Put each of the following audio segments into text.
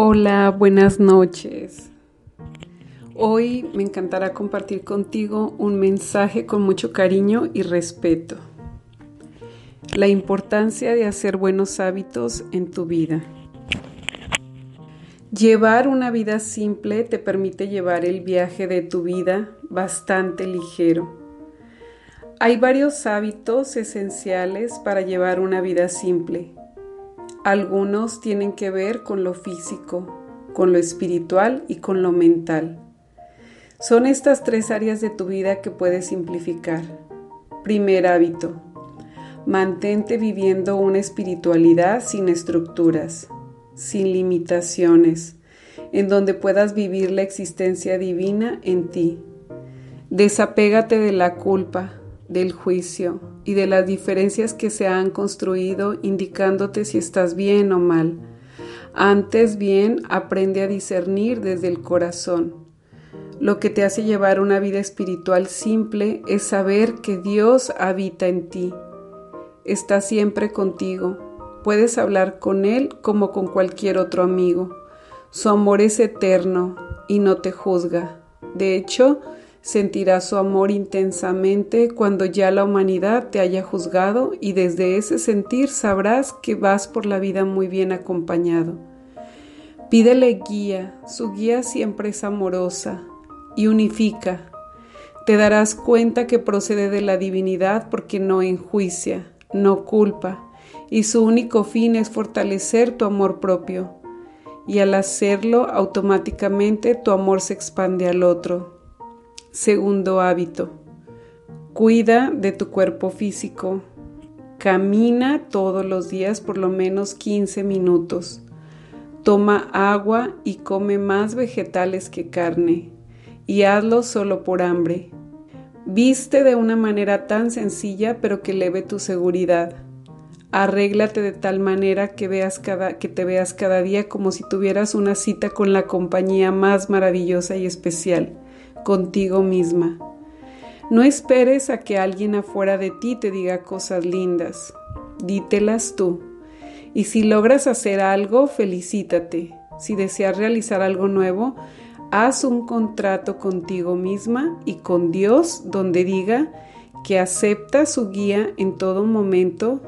Hola, buenas noches. Hoy me encantará compartir contigo un mensaje con mucho cariño y respeto. La importancia de hacer buenos hábitos en tu vida. Llevar una vida simple te permite llevar el viaje de tu vida bastante ligero. Hay varios hábitos esenciales para llevar una vida simple. Algunos tienen que ver con lo físico, con lo espiritual y con lo mental. Son estas tres áreas de tu vida que puedes simplificar. Primer hábito. Mantente viviendo una espiritualidad sin estructuras sin limitaciones, en donde puedas vivir la existencia divina en ti. Desapégate de la culpa, del juicio y de las diferencias que se han construido indicándote si estás bien o mal. Antes bien, aprende a discernir desde el corazón. Lo que te hace llevar una vida espiritual simple es saber que Dios habita en ti. Está siempre contigo Puedes hablar con Él como con cualquier otro amigo. Su amor es eterno y no te juzga. De hecho, sentirás su amor intensamente cuando ya la humanidad te haya juzgado y desde ese sentir sabrás que vas por la vida muy bien acompañado. Pídele guía, su guía siempre es amorosa y unifica. Te darás cuenta que procede de la divinidad porque no enjuicia, no culpa, y su único fin es fortalecer tu amor propio. Y al hacerlo, automáticamente tu amor se expande al otro. Segundo hábito. Cuida de tu cuerpo físico. Camina todos los días por lo menos 15 minutos. Toma agua y come más vegetales que carne. Y hazlo solo por hambre. Viste de una manera tan sencilla pero que eleve tu seguridad. Arréglate de tal manera que, veas que te veas cada día como si tuvieras una cita con la compañía más maravillosa y especial, contigo misma. No esperes a que alguien afuera de ti te diga cosas lindas. Dítelas tú. Y si logras hacer algo, felicítate. Si deseas realizar algo nuevo, haz un contrato contigo misma y con Dios donde diga que acepta su guía en todo momento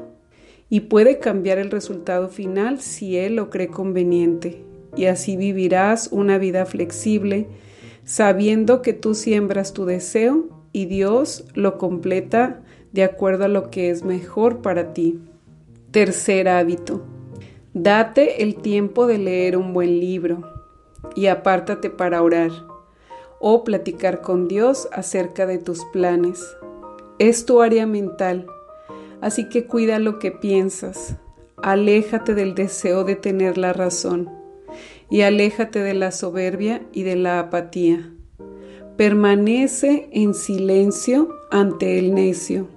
y puede cambiar el resultado final si Él lo cree conveniente. Y así vivirás una vida flexible, sabiendo que tú siembras tu deseo y Dios lo completa de acuerdo a lo que es mejor para ti. Tercer hábito. Date el tiempo de leer un buen libro y apártate para orar o platicar con Dios acerca de tus planes. Es tu área mental Así que cuida lo que piensas, aléjate del deseo de tener la razón y aléjate de la soberbia y de la apatía. Permanece en silencio ante el necio.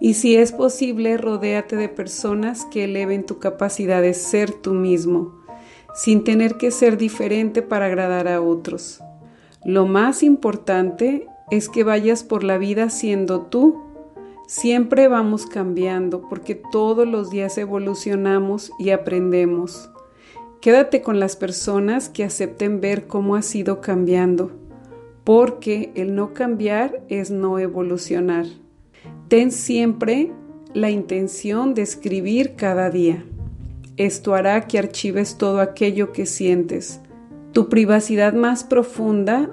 y si es posible, rodéate de personas que eleven tu capacidad de ser tú mismo, sin tener que ser diferente para agradar a otros. Lo más importante es que vayas por la vida siendo tú Siempre vamos cambiando porque todos los días evolucionamos y aprendemos. Quédate con las personas que acepten ver cómo has ido cambiando, porque el no cambiar es no evolucionar. Ten siempre la intención de escribir cada día. Esto hará que archives todo aquello que sientes, tu privacidad más profunda,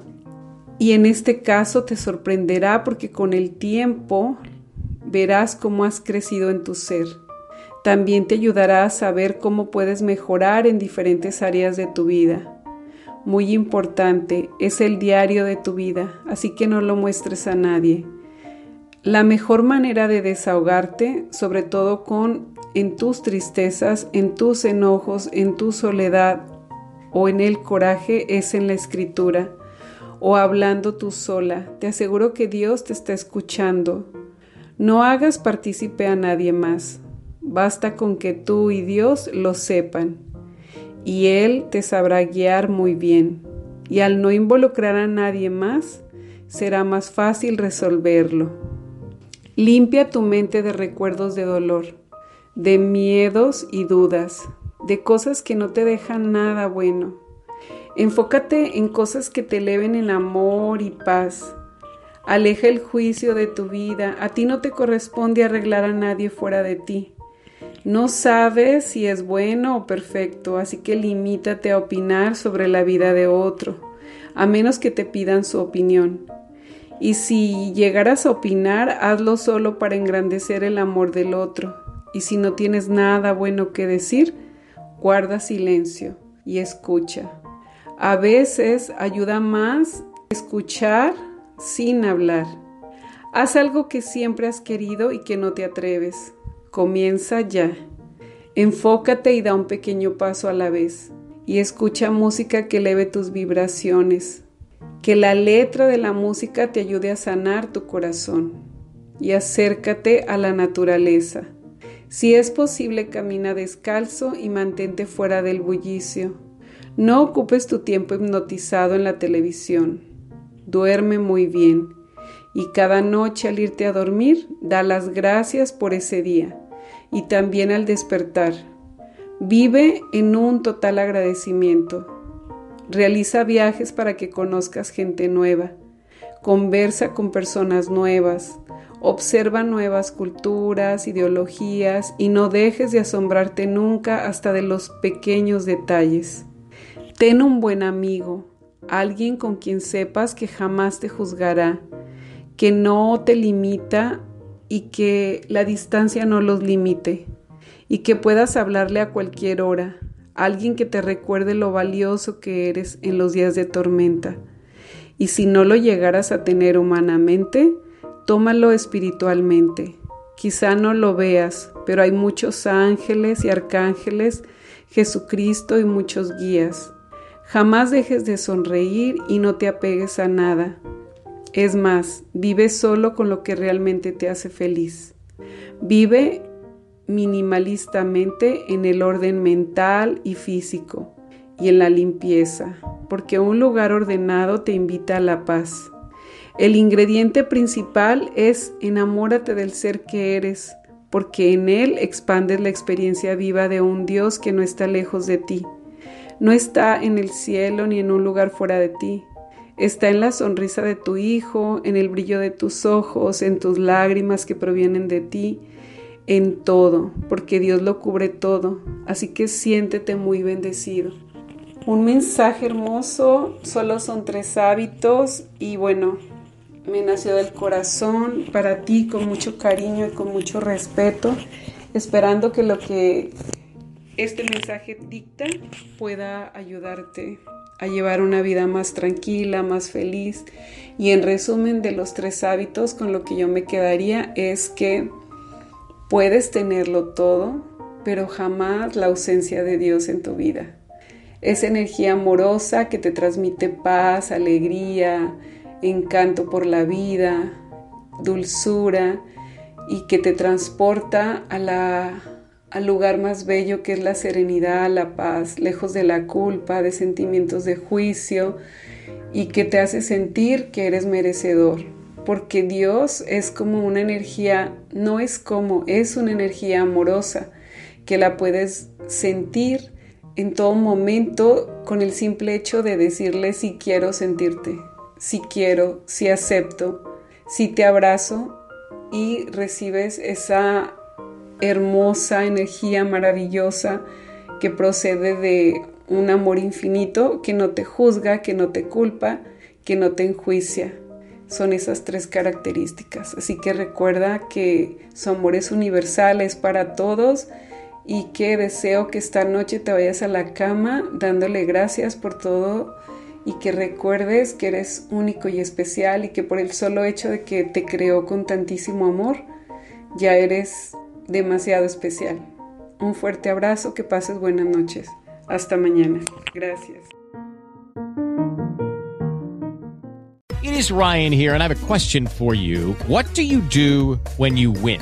y en este caso te sorprenderá porque con el tiempo verás cómo has crecido en tu ser. También te ayudará a saber cómo puedes mejorar en diferentes áreas de tu vida. Muy importante, es el diario de tu vida, así que no lo muestres a nadie. La mejor manera de desahogarte, sobre todo con en tus tristezas, en tus enojos, en tu soledad o en el coraje, es en la escritura o hablando tú sola. Te aseguro que Dios te está escuchando. No hagas partícipe a nadie más. Basta con que tú y Dios lo sepan. Y Él te sabrá guiar muy bien. Y al no involucrar a nadie más, será más fácil resolverlo. Limpia tu mente de recuerdos de dolor, de miedos y dudas, de cosas que no te dejan nada bueno. Enfócate en cosas que te eleven en amor y paz. Aleja el juicio de tu vida. A ti no te corresponde arreglar a nadie fuera de ti. No sabes si es bueno o perfecto, así que limítate a opinar sobre la vida de otro, a menos que te pidan su opinión. Y si llegaras a opinar, hazlo solo para engrandecer el amor del otro. Y si no tienes nada bueno que decir, guarda silencio y escucha. A veces ayuda más escuchar sin hablar. Haz algo que siempre has querido y que no te atreves. Comienza ya. Enfócate y da un pequeño paso a la vez. Y escucha música que eleve tus vibraciones. Que la letra de la música te ayude a sanar tu corazón. Y acércate a la naturaleza. Si es posible, camina descalzo y mantente fuera del bullicio. No ocupes tu tiempo hipnotizado en la televisión. Duerme muy bien y cada noche al irte a dormir da las gracias por ese día y también al despertar. Vive en un total agradecimiento. Realiza viajes para que conozcas gente nueva. Conversa con personas nuevas. Observa nuevas culturas, ideologías y no dejes de asombrarte nunca hasta de los pequeños detalles. Ten un buen amigo, alguien con quien sepas que jamás te juzgará, que no te limita y que la distancia no los limite, y que puedas hablarle a cualquier hora, alguien que te recuerde lo valioso que eres en los días de tormenta. Y si no lo llegaras a tener humanamente, tómalo espiritualmente. Quizá no lo veas, pero hay muchos ángeles y arcángeles, Jesucristo y muchos guías. Jamás dejes de sonreír y no te apegues a nada. Es más, vive solo con lo que realmente te hace feliz. Vive minimalistamente en el orden mental y físico y en la limpieza, porque un lugar ordenado te invita a la paz. El ingrediente principal es enamórate del ser que eres, porque en él expandes la experiencia viva de un Dios que no está lejos de ti no está en el cielo ni en un lugar fuera de ti. Está en la sonrisa de tu hijo, en el brillo de tus ojos, en tus lágrimas que provienen de ti, en todo, porque Dios lo cubre todo. Así que siéntete muy bendecido. Un mensaje hermoso, solo son tres hábitos y bueno, me nació del corazón para ti con mucho cariño y con mucho respeto, esperando que lo que este mensaje dicta pueda ayudarte a llevar una vida más tranquila, más feliz. Y en resumen de los tres hábitos, con lo que yo me quedaría es que puedes tenerlo todo, pero jamás la ausencia de Dios en tu vida. Esa energía amorosa que te transmite paz, alegría, encanto por la vida, dulzura y que te transporta a la al lugar más bello que es la serenidad, la paz, lejos de la culpa, de sentimientos de juicio y que te hace sentir que eres merecedor. Porque Dios es como una energía, no es como, es una energía amorosa que la puedes sentir en todo momento con el simple hecho de decirle si quiero sentirte, si quiero, si acepto, si te abrazo y recibes esa hermosa energía maravillosa que procede de un amor infinito que no te juzga, que no te culpa, que no te enjuicia. Son esas tres características. Así que recuerda que su amor es universal, es para todos y que deseo que esta noche te vayas a la cama dándole gracias por todo y que recuerdes que eres único y especial y que por el solo hecho de que te creó con tantísimo amor, ya eres demasiado especial. Un fuerte abrazo, que pases buenas noches. Hasta mañana. Gracias. It is Ryan here and I have a question for you. What do you do when you win?